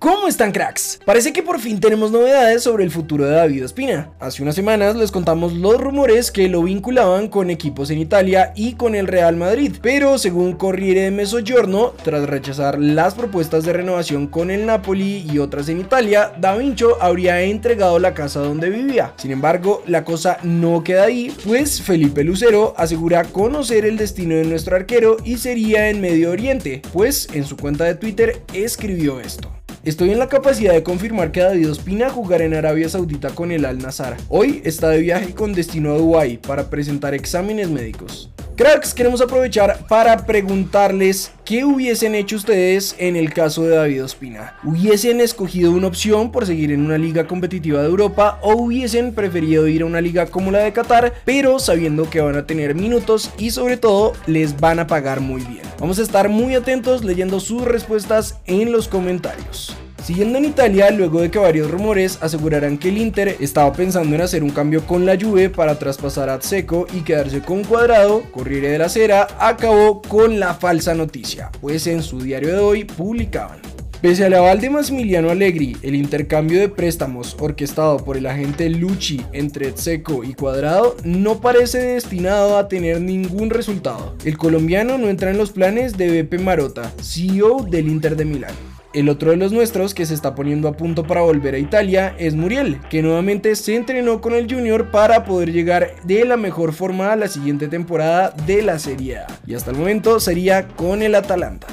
¿Cómo están cracks? Parece que por fin tenemos novedades sobre el futuro de David Ospina. Hace unas semanas les contamos los rumores que lo vinculaban con equipos en Italia y con el Real Madrid, pero según Corriere de Mezzogiorno, tras rechazar las propuestas de renovación con el Napoli y otras en Italia, Da Vinci habría entregado la casa donde vivía. Sin embargo, la cosa no queda ahí, pues Felipe Lucero asegura conocer el destino de nuestro arquero y sería en Medio Oriente, pues en su cuenta de Twitter escribió esto. Estoy en la capacidad de confirmar que David Ospina jugará en Arabia Saudita con el Al Nazar. Hoy está de viaje con destino a Dubái para presentar exámenes médicos. Cracks, queremos aprovechar para preguntarles qué hubiesen hecho ustedes en el caso de David Ospina. ¿Hubiesen escogido una opción por seguir en una liga competitiva de Europa o hubiesen preferido ir a una liga como la de Qatar, pero sabiendo que van a tener minutos y sobre todo les van a pagar muy bien? Vamos a estar muy atentos leyendo sus respuestas en los comentarios. Siguiendo en Italia, luego de que varios rumores aseguraran que el Inter estaba pensando en hacer un cambio con la Juve para traspasar a Seco y quedarse con Cuadrado, Corriere de la Sera acabó con la falsa noticia, pues en su diario de hoy publicaban. Pese al aval de Massimiliano Allegri, el intercambio de préstamos orquestado por el agente Lucci entre Seco y Cuadrado no parece destinado a tener ningún resultado. El colombiano no entra en los planes de Beppe Marotta, CEO del Inter de Milán. El otro de los nuestros que se está poniendo a punto para volver a Italia es Muriel, que nuevamente se entrenó con el Junior para poder llegar de la mejor forma a la siguiente temporada de la Serie A. Y hasta el momento sería con el Atalanta.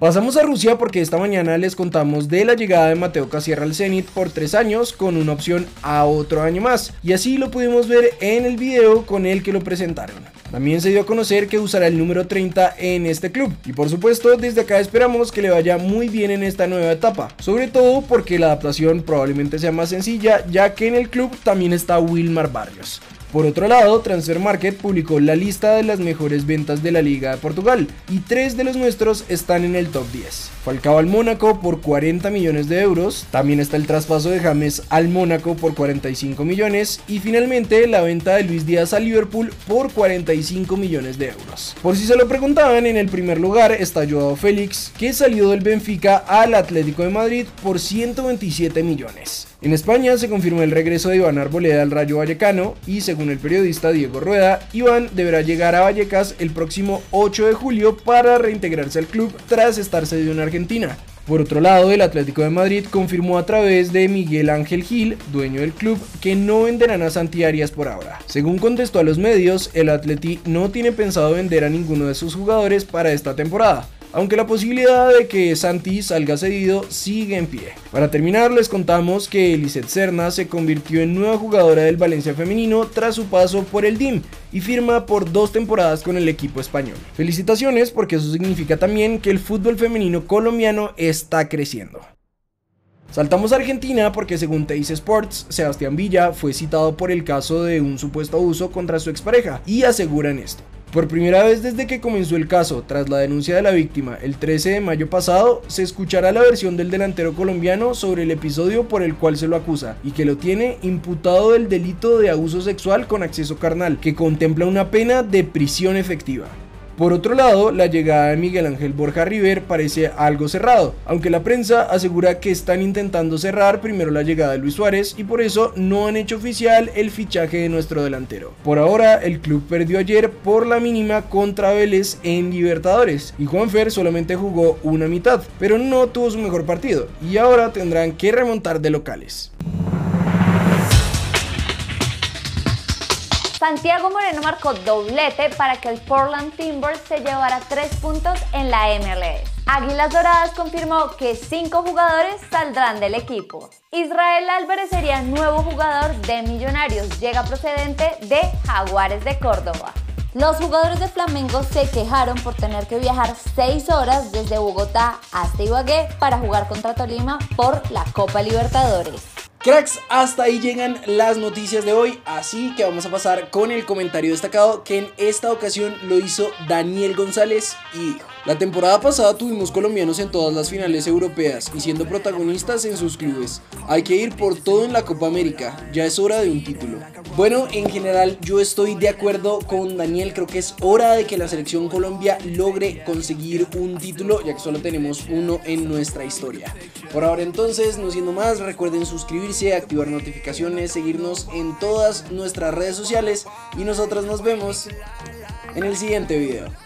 Pasamos a Rusia porque esta mañana les contamos de la llegada de Mateo Casierra al Zenit por 3 años con una opción a otro año más. Y así lo pudimos ver en el video con el que lo presentaron. También se dio a conocer que usará el número 30 en este club. Y por supuesto, desde acá esperamos que le vaya muy bien en esta nueva etapa. Sobre todo porque la adaptación probablemente sea más sencilla, ya que en el club también está Wilmar Barrios. Por otro lado, Transfer Market publicó la lista de las mejores ventas de la Liga de Portugal y tres de los nuestros están en el top 10. Falcao al Mónaco por 40 millones de euros, también está el traspaso de James al Mónaco por 45 millones y finalmente la venta de Luis Díaz al Liverpool por 45 millones de euros. Por si se lo preguntaban, en el primer lugar está Joao Félix, que salió del Benfica al Atlético de Madrid por 127 millones. En España se confirmó el regreso de Iván Arboleda al Rayo Vallecano y según el periodista Diego Rueda, Iván deberá llegar a Vallecas el próximo 8 de julio para reintegrarse al club tras estar cedido en Argentina. Por otro lado, el Atlético de Madrid confirmó a través de Miguel Ángel Gil, dueño del club, que no venderán a Santi Arias por ahora. Según contestó a los medios, el Atleti no tiene pensado vender a ninguno de sus jugadores para esta temporada aunque la posibilidad de que Santi salga cedido sigue en pie. Para terminar, les contamos que Eliseth Serna se convirtió en nueva jugadora del Valencia femenino tras su paso por el DIM y firma por dos temporadas con el equipo español. Felicitaciones porque eso significa también que el fútbol femenino colombiano está creciendo. Saltamos a Argentina porque según Teis Sports, Sebastián Villa fue citado por el caso de un supuesto abuso contra su expareja y aseguran esto. Por primera vez desde que comenzó el caso, tras la denuncia de la víctima el 13 de mayo pasado, se escuchará la versión del delantero colombiano sobre el episodio por el cual se lo acusa y que lo tiene imputado del delito de abuso sexual con acceso carnal, que contempla una pena de prisión efectiva. Por otro lado, la llegada de Miguel Ángel Borja River parece algo cerrado, aunque la prensa asegura que están intentando cerrar primero la llegada de Luis Suárez y por eso no han hecho oficial el fichaje de nuestro delantero. Por ahora, el club perdió ayer por la mínima contra Vélez en Libertadores y Juanfer solamente jugó una mitad, pero no tuvo su mejor partido y ahora tendrán que remontar de locales. Santiago Moreno marcó doblete para que el Portland Timbers se llevara tres puntos en la MLS. Águilas Doradas confirmó que cinco jugadores saldrán del equipo. Israel Álvarez sería nuevo jugador de Millonarios, llega procedente de Jaguares de Córdoba. Los jugadores de Flamengo se quejaron por tener que viajar seis horas desde Bogotá hasta Ibagué para jugar contra Tolima por la Copa Libertadores. Cracks, hasta ahí llegan las noticias de hoy, así que vamos a pasar con el comentario destacado que en esta ocasión lo hizo Daniel González y dijo. La temporada pasada tuvimos colombianos en todas las finales europeas y siendo protagonistas en sus clubes. Hay que ir por todo en la Copa América, ya es hora de un título. Bueno, en general yo estoy de acuerdo con Daniel, creo que es hora de que la selección Colombia logre conseguir un título, ya que solo tenemos uno en nuestra historia. Por ahora entonces, no siendo más, recuerden activar notificaciones, seguirnos en todas nuestras redes sociales y nosotros nos vemos en el siguiente video.